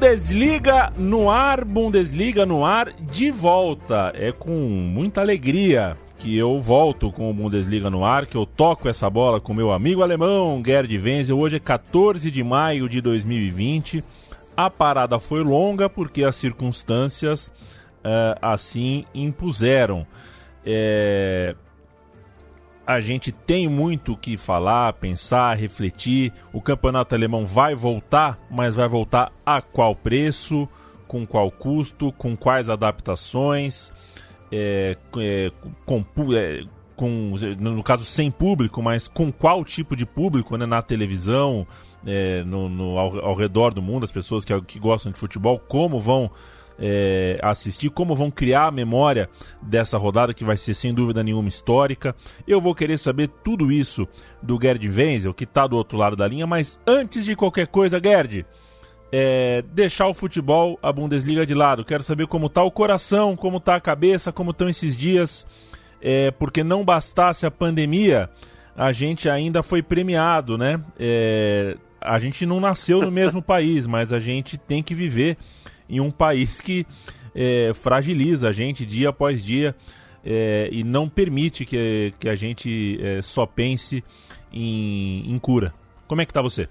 Bundesliga no ar, Bundesliga no ar de volta. É com muita alegria que eu volto com o Bundesliga no ar, que eu toco essa bola com meu amigo alemão Gerd Wenzel. Hoje é 14 de maio de 2020. A parada foi longa porque as circunstâncias uh, assim impuseram. É, a gente tem muito o que falar, pensar, refletir. O campeonato alemão vai voltar, mas vai voltar a qual preço, com qual custo, com quais adaptações, é, é, com, é, com, no caso sem público, mas com qual tipo de público né, na televisão, é, no, no ao, ao, redor do mundo, as pessoas que, que gostam de futebol, como vão é, assistir, como vão criar a memória dessa rodada que vai ser sem dúvida nenhuma histórica. Eu vou querer saber tudo isso do Gerd Wenzel, que está do outro lado da linha, mas antes de qualquer coisa, Gerd, é, deixar o futebol, a Bundesliga de lado. Quero saber como está o coração, como está a cabeça, como estão esses dias, é, porque não bastasse a pandemia, a gente ainda foi premiado, né? É, a gente não nasceu no mesmo país, mas a gente tem que viver em um país que é, fragiliza a gente dia após dia é, e não permite que, que a gente é, só pense em, em cura. Como é que está você?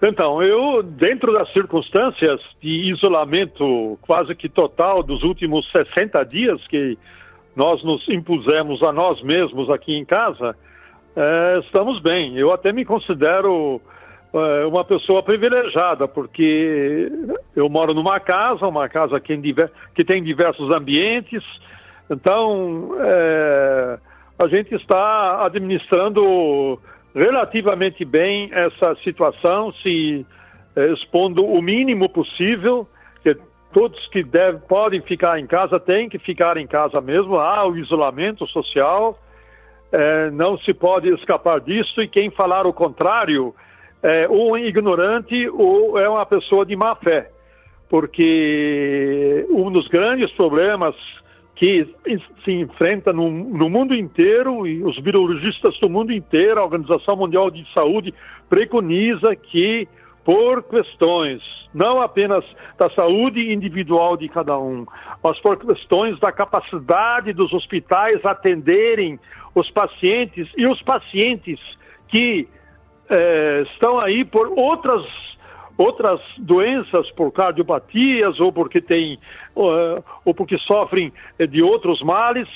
Então, eu, dentro das circunstâncias de isolamento quase que total dos últimos 60 dias que nós nos impusemos a nós mesmos aqui em casa, é, estamos bem. Eu até me considero uma pessoa privilegiada, porque eu moro numa casa, uma casa que, que tem diversos ambientes, então é, a gente está administrando relativamente bem essa situação, se é, expondo o mínimo possível, que todos que deve, podem ficar em casa têm que ficar em casa mesmo, há o isolamento social, é, não se pode escapar disso, e quem falar o contrário é, um ignorante ou é uma pessoa de má fé, porque um dos grandes problemas que se enfrenta no, no, mundo inteiro e os virologistas do mundo inteiro, a Organização Mundial de Saúde preconiza que por questões não apenas da saúde individual de cada um, mas por questões da capacidade dos hospitais atenderem os pacientes e os pacientes que é, estão aí por outras outras doenças, por cardiopatias ou porque tem uh, ou porque sofrem de outros males,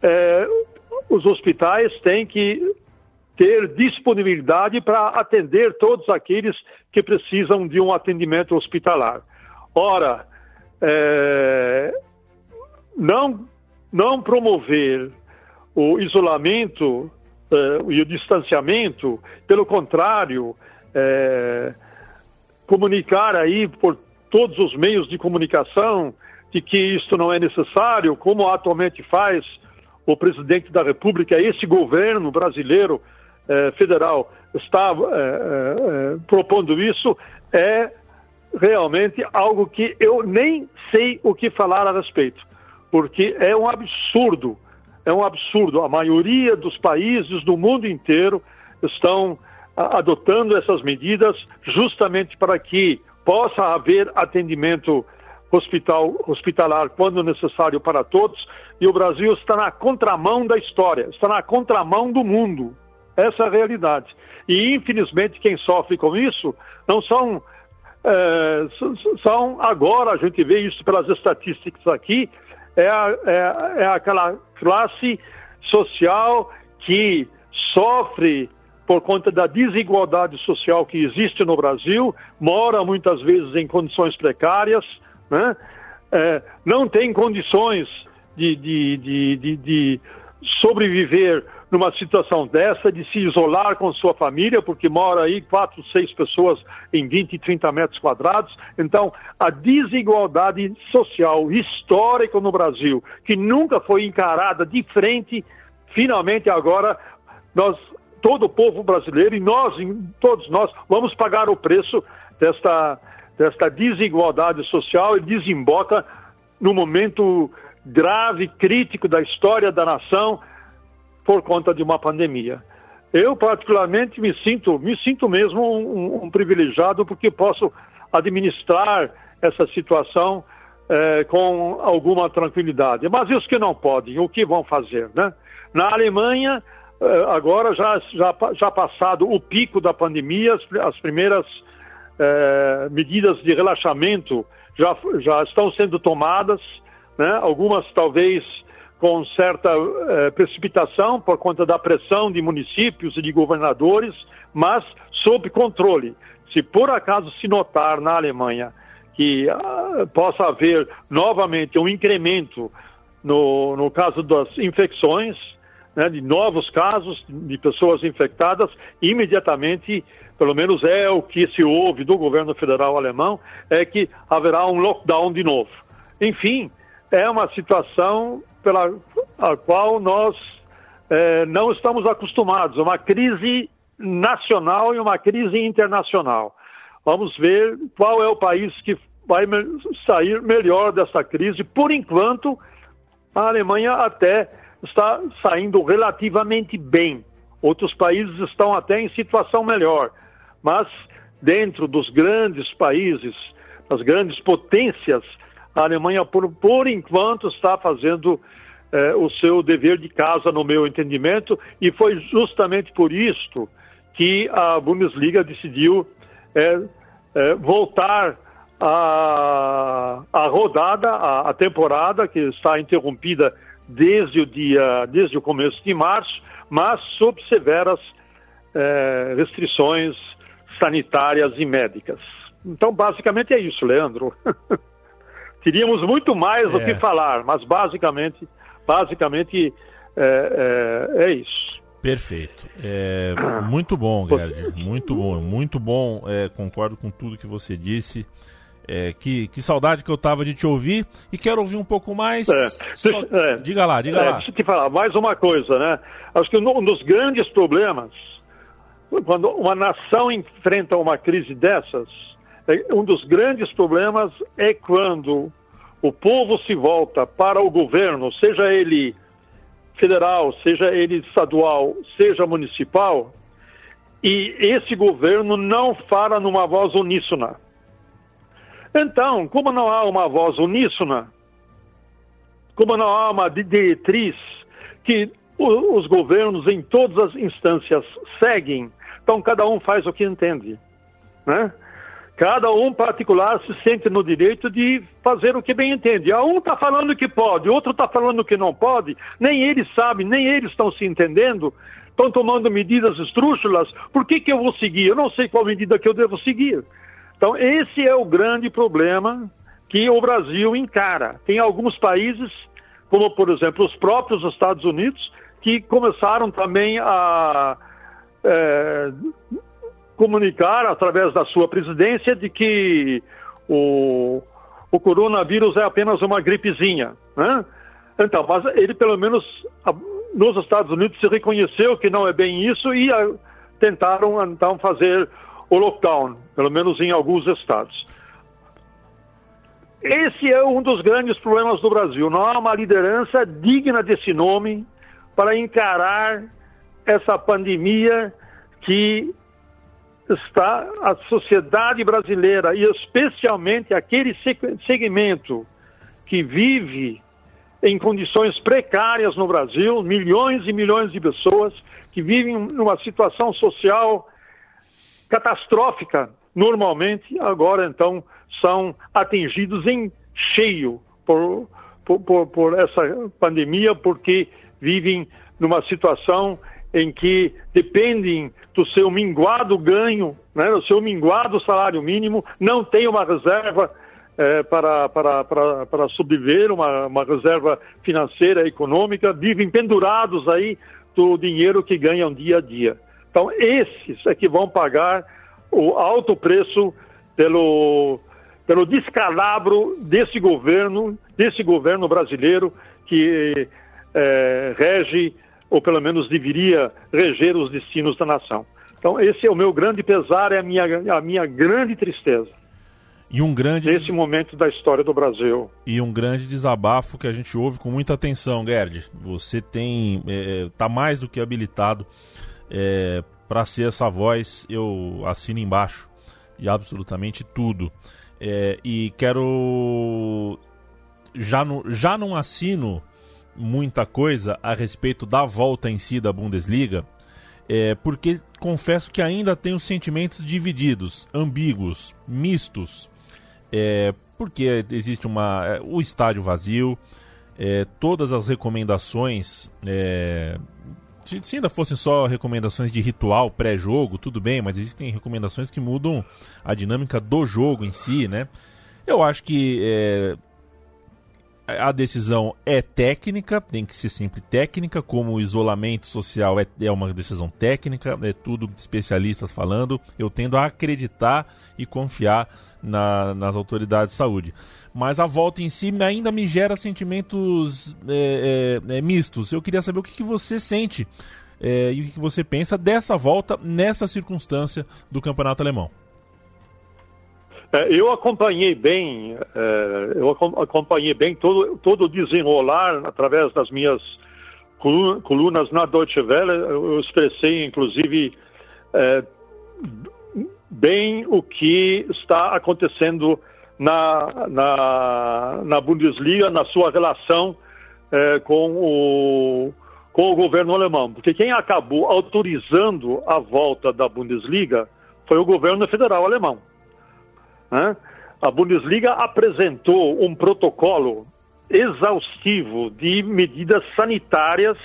é, os hospitais têm que ter disponibilidade para atender todos aqueles que precisam de um atendimento hospitalar. Ora, é, não não promover o isolamento uh, e o distanciamento, pelo contrário, é, comunicar aí por todos os meios de comunicação de que isto não é necessário, como atualmente faz o presidente da República, esse governo brasileiro eh, federal está propondo isso, é realmente algo que eu nem sei o que falar a respeito, porque é um absurdo é um absurdo. A maioria dos países do mundo inteiro estão adotando essas medidas justamente para que possa haver atendimento hospital, hospitalar quando necessário para todos. E o Brasil está na contramão da história, está na contramão do mundo. Essa é a realidade. E, infelizmente, quem sofre com isso não são. É, são agora, a gente vê isso pelas estatísticas aqui, é, é, é aquela classe social que sofre por conta da desigualdade social que existe no Brasil, mora muitas vezes em condições precárias, né? é, não tem condições de, de, de, de, sobreviver numa situação dessa, de se isolar com sua família, porque mora aí quatro, seis pessoas em 20, 30 metros quadrados. Então, a desigualdade social histórica no Brasil, que nunca foi encarada de frente, finalmente agora nós todo o povo brasileiro e nós, todos nós, vamos pagar o preço desta, desta desigualdade social e desemboca no momento grave, crítico da história da nação por conta de uma pandemia. Eu particularmente me sinto, me sinto mesmo um, um privilegiado porque posso administrar essa situação eh, com alguma tranquilidade. Mas os que não podem, o que vão fazer, né? Na Alemanha, eh, agora já, já, já passado o pico da pandemia, as, as primeiras eh, medidas de relaxamento já, já estão sendo tomadas, né? algumas talvez com certa eh, precipitação por conta da pressão de municípios e de governadores, mas sob controle. Se por acaso se notar na Alemanha que ah, possa haver novamente um incremento no, no caso das infecções, né, de novos casos de pessoas infectadas, imediatamente, pelo menos é o que se ouve do governo federal alemão, é que haverá um lockdown de novo. Enfim, é uma situação pela a qual nós é, não estamos acostumados, uma crise nacional e uma crise internacional. Vamos ver qual é o país que vai sair melhor dessa crise. Por enquanto, a Alemanha até está saindo relativamente bem. Outros países estão até em situação melhor. Mas dentro dos grandes países, das grandes potências, a Alemanha, por, por enquanto, está fazendo eh, o seu dever de casa, no meu entendimento, e foi justamente por isto que a Bundesliga decidiu eh, eh, voltar a, a rodada, a, a temporada, que está interrompida desde o dia, desde o começo de março, mas sob severas restrições sanitárias e médicas. Então, basicamente é isso, Leandro. Teríamos muito mais é. o que falar, mas basicamente, basicamente é, é, é isso. Perfeito. É, muito bom, Gerd. Muito bom, muito bom. É, concordo com tudo que você disse. É, que, que saudade que eu tava de te ouvir e quero ouvir um pouco mais. É. Só... É. Diga lá, diga é, lá. Deixa eu te falar mais uma coisa, né? Acho que um dos grandes problemas, quando uma nação enfrenta uma crise dessas, é, um dos grandes problemas é quando o povo se volta para o governo, seja ele federal, seja ele estadual, seja municipal, e esse governo não fala numa voz uníssona então, como não há uma voz uníssona, como não há uma diretriz que os governos em todas as instâncias seguem, então cada um faz o que entende, né? Cada um particular se sente no direito de fazer o que bem entende. Um está falando que pode, outro está falando que não pode, nem eles sabem, nem eles estão se entendendo, estão tomando medidas estrúxulas. Por que, que eu vou seguir? Eu não sei qual medida que eu devo seguir. Então, esse é o grande problema que o Brasil encara. Tem alguns países, como por exemplo os próprios Estados Unidos, que começaram também a é, comunicar através da sua presidência de que o, o coronavírus é apenas uma gripezinha. Né? Então, mas ele pelo menos nos Estados Unidos se reconheceu que não é bem isso e a, tentaram então fazer o lockdown, pelo menos em alguns estados. Esse é um dos grandes problemas do Brasil. Não há uma liderança digna desse nome para encarar essa pandemia que está a sociedade brasileira e especialmente aquele segmento que vive em condições precárias no Brasil, milhões e milhões de pessoas que vivem numa situação social catastrófica, normalmente, agora então são atingidos em cheio por, por, por, por essa pandemia, porque vivem numa situação em que dependem do seu minguado ganho, né, do seu minguado salário mínimo, não tem uma reserva é, para, para, para, para sobreviver, uma, uma reserva financeira, econômica, vivem pendurados aí do dinheiro que ganham dia a dia. Então, esses é que vão pagar o alto preço pelo, pelo descalabro desse governo, desse governo brasileiro que é, rege, ou pelo menos deveria reger os destinos da nação. Então, esse é o meu grande pesar, é a minha, a minha grande tristeza. E um grande. Nesse momento da história do Brasil. E um grande desabafo que a gente ouve com muita atenção, Gerd. Você tem. É, tá mais do que habilitado é, para ser essa voz. Eu assino embaixo de absolutamente tudo. É, e quero. Já, no, já não assino muita coisa a respeito da volta em si da Bundesliga, é, porque confesso que ainda tenho sentimentos divididos, ambíguos, mistos é, porque existe uma, é, o estádio vazio, é, todas as recomendações, é, se, se, ainda fossem só recomendações de ritual pré-jogo, tudo bem, mas existem recomendações que mudam a dinâmica do jogo em si, né? Eu acho que é, a decisão é técnica, tem que ser sempre técnica, como o isolamento social é, é uma decisão técnica, é tudo especialistas falando. Eu tendo a acreditar e confiar na, nas autoridades de saúde. Mas a volta em si ainda me gera sentimentos é, é, é, mistos. Eu queria saber o que, que você sente é, e o que, que você pensa dessa volta nessa circunstância do campeonato alemão. É, eu acompanhei bem, é, eu acompanhei bem todo, todo o desenrolar através das minhas colunas na Deutsche Welle. Eu expressei, inclusive, bem o que está acontecendo na, na, na Bundesliga, na sua relação é, com, o, com o governo alemão. Porque quem acabou autorizando a volta da Bundesliga foi o governo federal alemão. Né? A Bundesliga apresentou um protocolo exaustivo de medidas sanitárias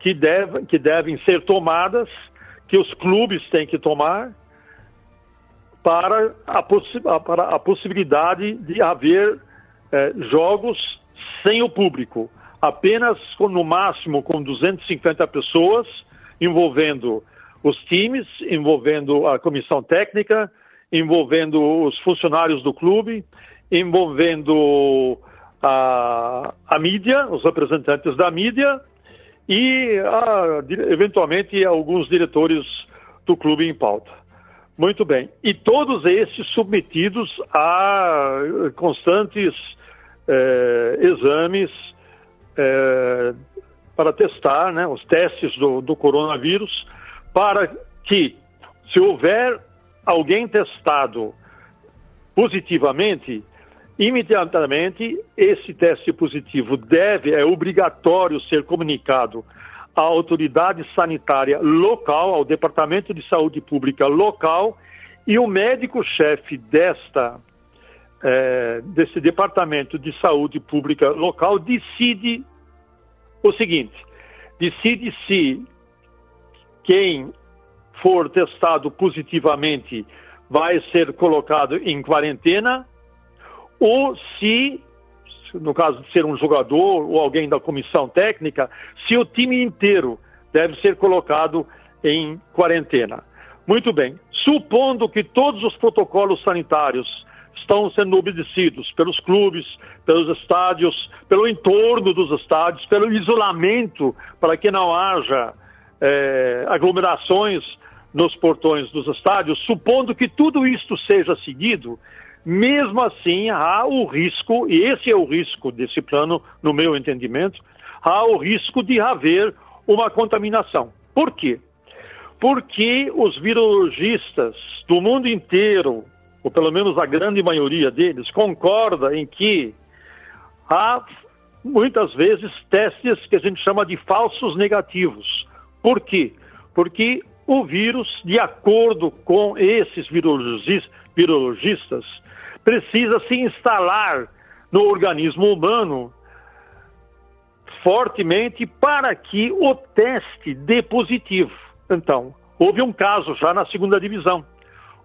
que, deve, que devem ser tomadas, que os clubes têm que tomar para a, possi para a possibilidade de haver é, jogos sem o público, apenas com, no máximo com 250 pessoas, envolvendo os times, envolvendo a comissão técnica, envolvendo os funcionários do clube, envolvendo a, a mídia, os representantes da mídia e, a, eventualmente, alguns diretores do clube em pauta. Muito bem. E todos esses submetidos a constantes é, exames é, para testar né, os testes do, do coronavírus, para que, se houver alguém testado positivamente, imediatamente esse teste positivo deve, é obrigatório ser comunicado à autoridade sanitária local, ao Departamento de Saúde Pública local, e o médico-chefe desta é, desse Departamento de Saúde Pública local decide o seguinte: decide se quem for testado positivamente vai ser colocado em quarentena ou se no caso de ser um jogador ou alguém da comissão técnica, se o time inteiro deve ser colocado em quarentena. Muito bem. Supondo que todos os protocolos sanitários estão sendo obedecidos pelos clubes, pelos estádios, pelo entorno dos estádios, pelo isolamento, para que não haja é, aglomerações nos portões dos estádios, supondo que tudo isto seja seguido, mesmo assim, há o risco, e esse é o risco desse plano, no meu entendimento, há o risco de haver uma contaminação. Por quê? Porque os virologistas do mundo inteiro, ou pelo menos a grande maioria deles, concorda em que há muitas vezes testes que a gente chama de falsos negativos. Por quê? Porque o vírus, de acordo com esses virologistas, precisa se instalar no organismo humano fortemente para que o teste dê positivo. Então, houve um caso já na segunda divisão.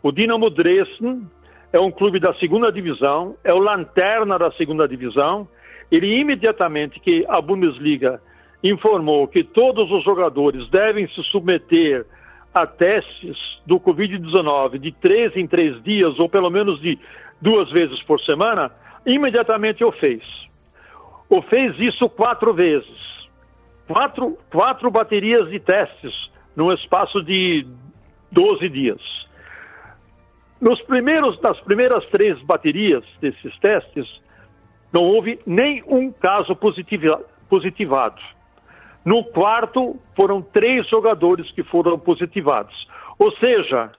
O Dinamo Dresden é um clube da segunda divisão, é o lanterna da segunda divisão. Ele imediatamente que a Bundesliga informou que todos os jogadores devem se submeter a testes do Covid-19 de três em três dias, ou pelo menos de duas vezes por semana, imediatamente o fez. O fez isso quatro vezes. Quatro, quatro baterias de testes num espaço de 12 dias. Nos primeiros, nas primeiras três baterias desses testes, não houve nenhum caso positiva, positivado. No quarto, foram três jogadores que foram positivados. Ou seja,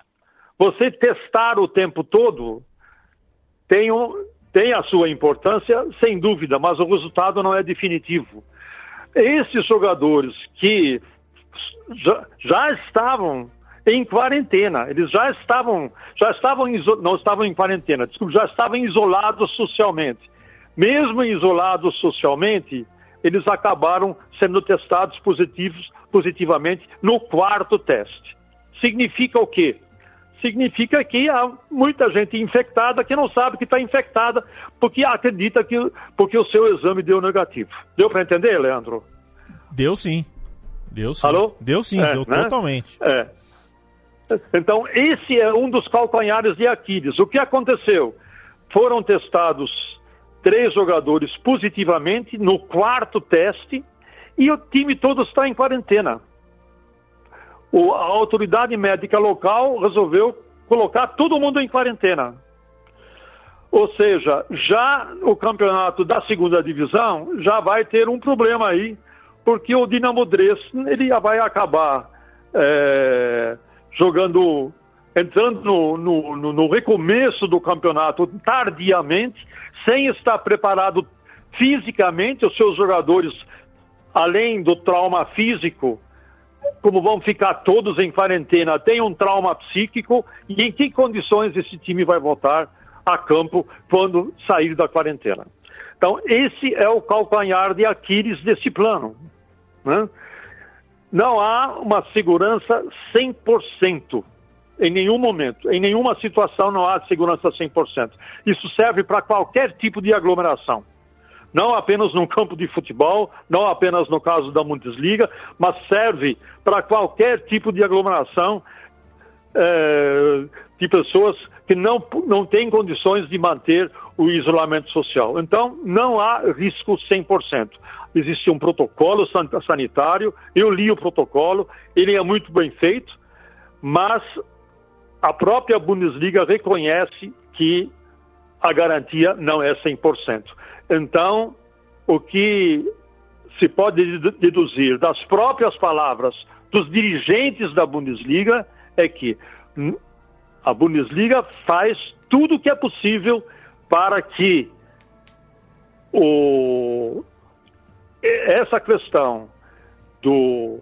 você testar o tempo todo tem, um, tem a sua importância, sem dúvida, mas o resultado não é definitivo. Esses jogadores que já, já estavam em quarentena, eles já estavam, já estavam não estavam em quarentena, desculpa, já estavam isolados socialmente. Mesmo isolados socialmente, eles acabaram sendo testados positivos, positivamente no quarto teste. Significa o quê? Significa que há muita gente infectada que não sabe que está infectada porque acredita que porque o seu exame deu negativo. Deu para entender, Leandro? Deu sim. Deu sim. Alô? Deu sim, é, deu né? totalmente. É. Então, esse é um dos calcanhares de Aquiles. O que aconteceu? Foram testados três jogadores positivamente no quarto teste e o time todo está em quarentena. O, a autoridade médica local resolveu colocar todo mundo em quarentena. Ou seja, já o campeonato da segunda divisão já vai ter um problema aí, porque o Dinamo Dresden ele vai acabar é, jogando entrando no, no, no, recomeço do campeonato tardiamente, sem estar preparado fisicamente, os seus jogadores, além do trauma físico, como vão ficar todos em quarentena, tem um trauma psíquico, e em que condições esse time vai voltar a campo quando sair da quarentena. Então, esse é o calcanhar de Aquiles desse plano. Né? Não há uma segurança 100% em nenhum momento, em nenhuma situação não há segurança 100%. Isso serve para qualquer tipo de aglomeração. Não apenas no campo de futebol, não apenas no caso da Bundesliga, mas serve para qualquer tipo de aglomeração é, de pessoas que não, não têm condições de manter o isolamento social. Então, não há risco 100%. Existe um protocolo sanitário, eu li o protocolo, ele é muito bem feito, mas a própria Bundesliga reconhece que a garantia não é 100%. Então, o que se pode deduzir das próprias palavras dos dirigentes da Bundesliga é que a Bundesliga faz tudo o que é possível para que o, essa questão do,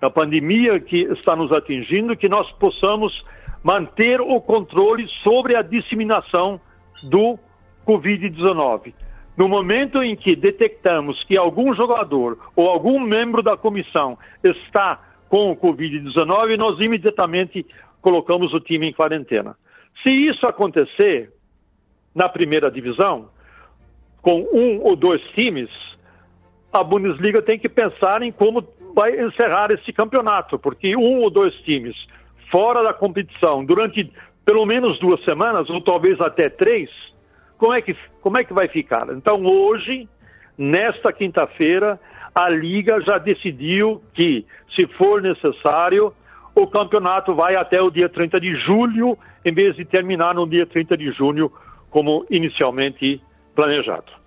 da pandemia que está nos atingindo, que nós possamos manter o controle sobre a disseminação do Covid-19. No momento em que detectamos que algum jogador ou algum membro da comissão está com o Covid-19, nós imediatamente colocamos o time em quarentena. Se isso acontecer na primeira divisão, com um ou dois times, a Bundesliga tem que pensar em como vai encerrar esse campeonato, porque um ou dois times fora da competição durante pelo menos duas semanas, ou talvez até três, como é que, como é que vai ficar? Então, hoje, nesta quinta-feira, a Liga já decidiu que, se for necessário, o campeonato vai até o dia 30 de julho, em vez de terminar no dia 30 de junho, como inicialmente planejado.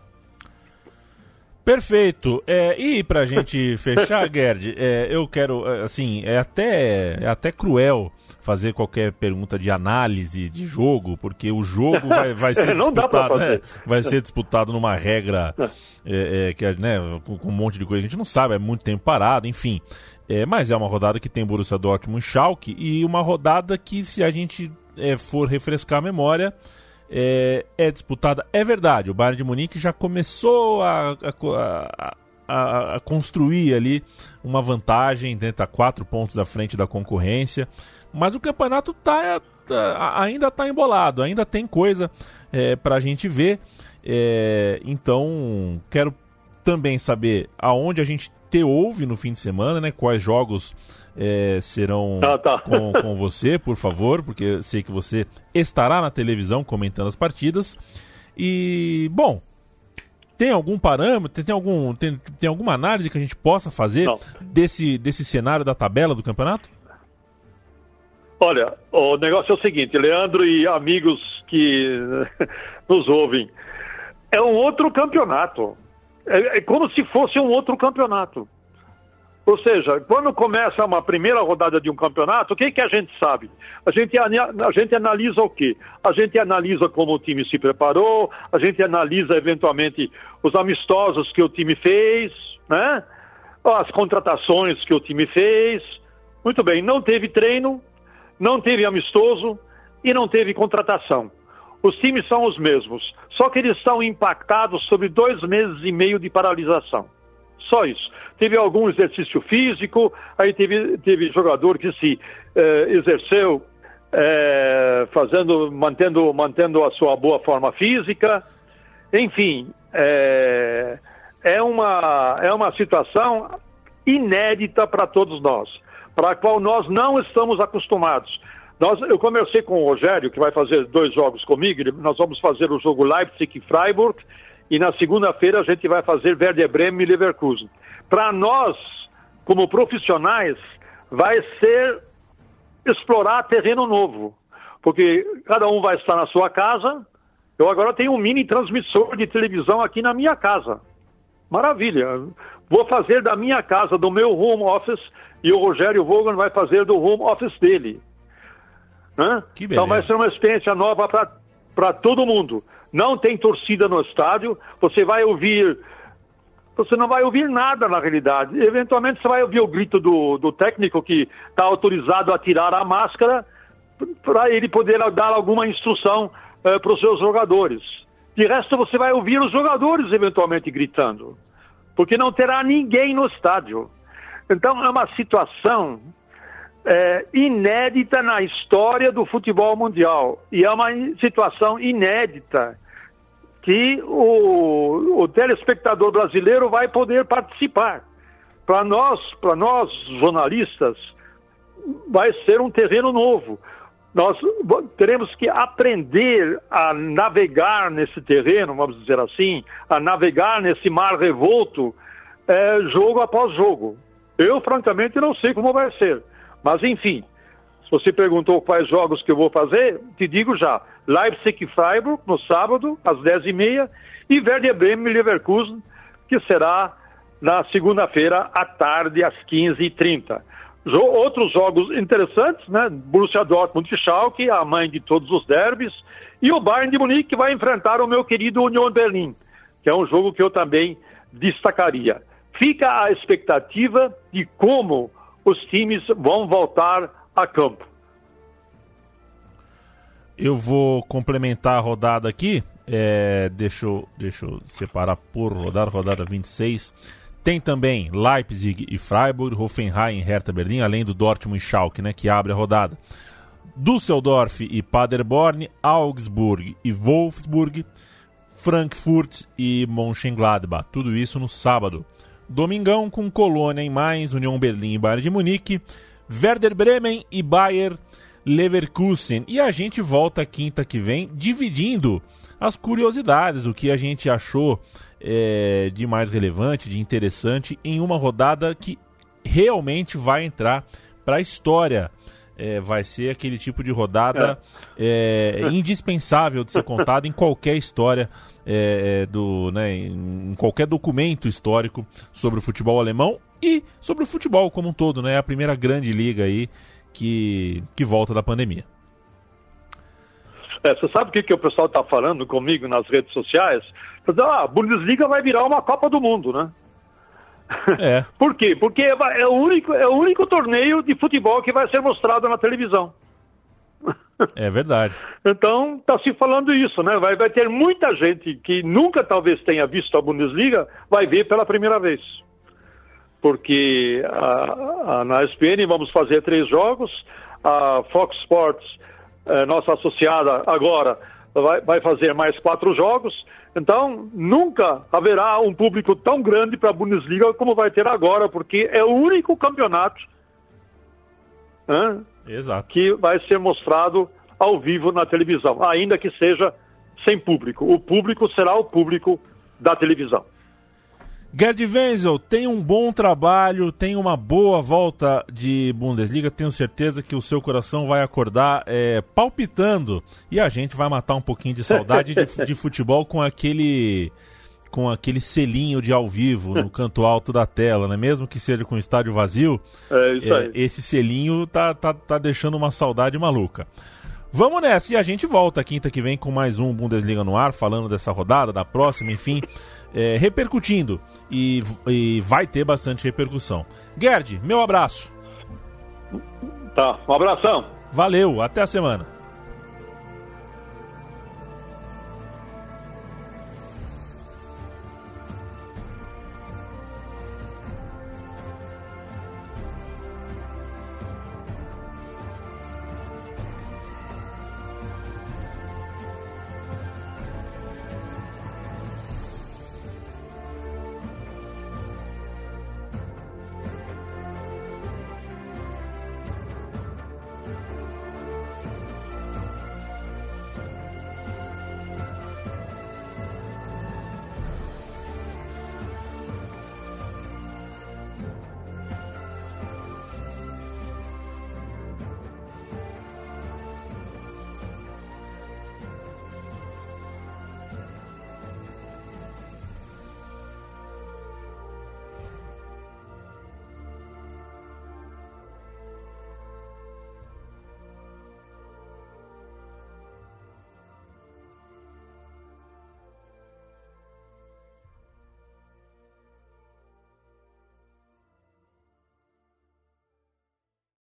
Perfeito. É, e para a gente fechar, Gerd, é, eu quero, assim, é até, é até cruel fazer qualquer pergunta de análise de jogo, porque o jogo vai, vai ser disputado, né? vai ser disputado numa regra é, é, que né, com, com, um monte de coisa que a gente não sabe, é muito tempo parado, enfim. É, mas é uma rodada que tem Borussia Dortmund e Schalke e uma rodada que se a gente é, for refrescar a memória é, é, disputada. É verdade, o Bayern de Munique já começou a, a, a, a construir ali uma vantagem, né, tá quatro pontos à frente da concorrência. Mas o campeonato tá, tá ainda está embolado, ainda tem coisa é, para a gente ver. É, então, quero também saber aonde a gente te ouve no fim de semana, né? Quais jogos é, serão ah, tá. com, com você, por favor, porque eu sei que você estará na televisão comentando as partidas. E, bom, tem algum parâmetro, tem, algum, tem, tem alguma análise que a gente possa fazer desse, desse cenário da tabela do campeonato? Olha, o negócio é o seguinte, Leandro e amigos que nos ouvem, é um outro campeonato. É, é, como se fosse um outro campeonato. Ou seja, quando começa uma primeira rodada de um campeonato, o que, que a gente sabe? A gente, a gente analisa o quê? A gente analisa como o time se preparou, a gente analisa eventualmente os amistosos que o time fez, né? as contratações que o time fez. Muito bem, não teve treino, não teve amistoso e não teve contratação. Os times são os mesmos, só que eles são impactados sobre dois meses e meio de paralisação. Só isso. Teve algum exercício físico, aí teve, teve jogador que se eh, exerceu eh, fazendo, mantendo, mantendo a sua boa forma física. Enfim, é, é, uma, é uma situação inédita para todos nós para a qual nós não estamos acostumados. Nós, eu conversei com o Rogério, que vai fazer dois jogos comigo. Nós vamos fazer o jogo Leipzig e Freiburg. E na segunda-feira a gente vai fazer Werder Bremen e Leverkusen. Para nós, como profissionais, vai ser explorar terreno novo. Porque cada um vai estar na sua casa. Eu agora tenho um mini transmissor de televisão aqui na minha casa. Maravilha. Vou fazer da minha casa, do meu home office, e o Rogério Vogan vai fazer do home office dele. Né? então vai ser uma experiência nova para todo mundo. Não tem torcida no estádio, você vai ouvir. Você não vai ouvir nada na realidade. Eventualmente você vai ouvir o grito do, do técnico que está autorizado a tirar a máscara para ele poder dar alguma instrução eh, para os seus jogadores. De resto, você vai ouvir os jogadores eventualmente gritando, porque não terá ninguém no estádio. Então é uma situação é, inédita na história do futebol mundial e é uma situação inédita que o, o telespectador brasileiro vai poder participar. Para nós, para nós jornalistas, vai ser um terreno novo. Nós teremos que aprender a navegar nesse terreno, vamos dizer assim, a navegar nesse mar revolto, é, jogo após jogo. Eu, francamente, não sei como vai ser. Mas, enfim, se você perguntou quais jogos que eu vou fazer, te digo já. Leipzig e Freiburg, no sábado, às 10h30, e Werder Bremen e Leverkusen, que será na segunda-feira, à tarde, às 15h30. Outros jogos interessantes, né? Borussia Dortmund e Schalke, a mãe de todos os derbys, e o Bayern de Munique que vai enfrentar o meu querido Union Berlin, que é um jogo que eu também destacaria. Fica a expectativa de como os times vão voltar a campo. Eu vou complementar a rodada aqui. É, deixa, eu, deixa eu separar por rodada, rodada 26. Tem também Leipzig e Freiburg, Hoffenheim e Hertha Berlim, além do Dortmund e Schalke, né, que abre a rodada. Düsseldorf e Paderborn, Augsburg e Wolfsburg, Frankfurt e Mönchengladbach. Tudo isso no sábado. Domingão com Colônia em mais, União Berlim e Bayern de Munique, Werder Bremen e Bayer Leverkusen. E a gente volta quinta que vem dividindo as curiosidades, o que a gente achou é, de mais relevante, de interessante, em uma rodada que realmente vai entrar para a história. É, vai ser aquele tipo de rodada é. é indispensável de ser contada em qualquer história é, é, do, né, em qualquer documento histórico sobre o futebol alemão e sobre o futebol como um todo, né? A primeira grande liga aí que, que volta da pandemia. É, você sabe o que, que o pessoal está falando comigo nas redes sociais? Ah, a Bundesliga vai virar uma Copa do Mundo, né? É. Por quê? Porque é o, único, é o único torneio de futebol que vai ser mostrado na televisão. É verdade. então, está se falando isso, né? Vai, vai ter muita gente que nunca talvez tenha visto a Bundesliga, vai ver pela primeira vez. Porque a, a, na ESPN vamos fazer três jogos, a Fox Sports, eh, nossa associada agora, vai, vai fazer mais quatro jogos. Então, nunca haverá um público tão grande para a Bundesliga como vai ter agora, porque é o único campeonato que vai ser mostrado ao vivo na televisão, ainda que seja sem público. O público será o público da televisão. Gerd Wenzel, tem um bom trabalho, tem uma boa volta de Bundesliga. Tenho certeza que o seu coração vai acordar é, palpitando e a gente vai matar um pouquinho de saudade de, de, futebol com aquele com aquele selinho de ao vivo no canto alto da tela, né? Mesmo que seja com o estádio vazio, é. É, esse selinho tá, tá, tá deixando uma saudade maluca. Vamos nessa e a gente volta quinta que vem com mais um Bundesliga no ar, falando dessa rodada, da próxima, enfim, é, repercutindo e, e vai ter bastante repercussão. Gerd, meu abraço. Tá, um abração. Valeu, até a semana.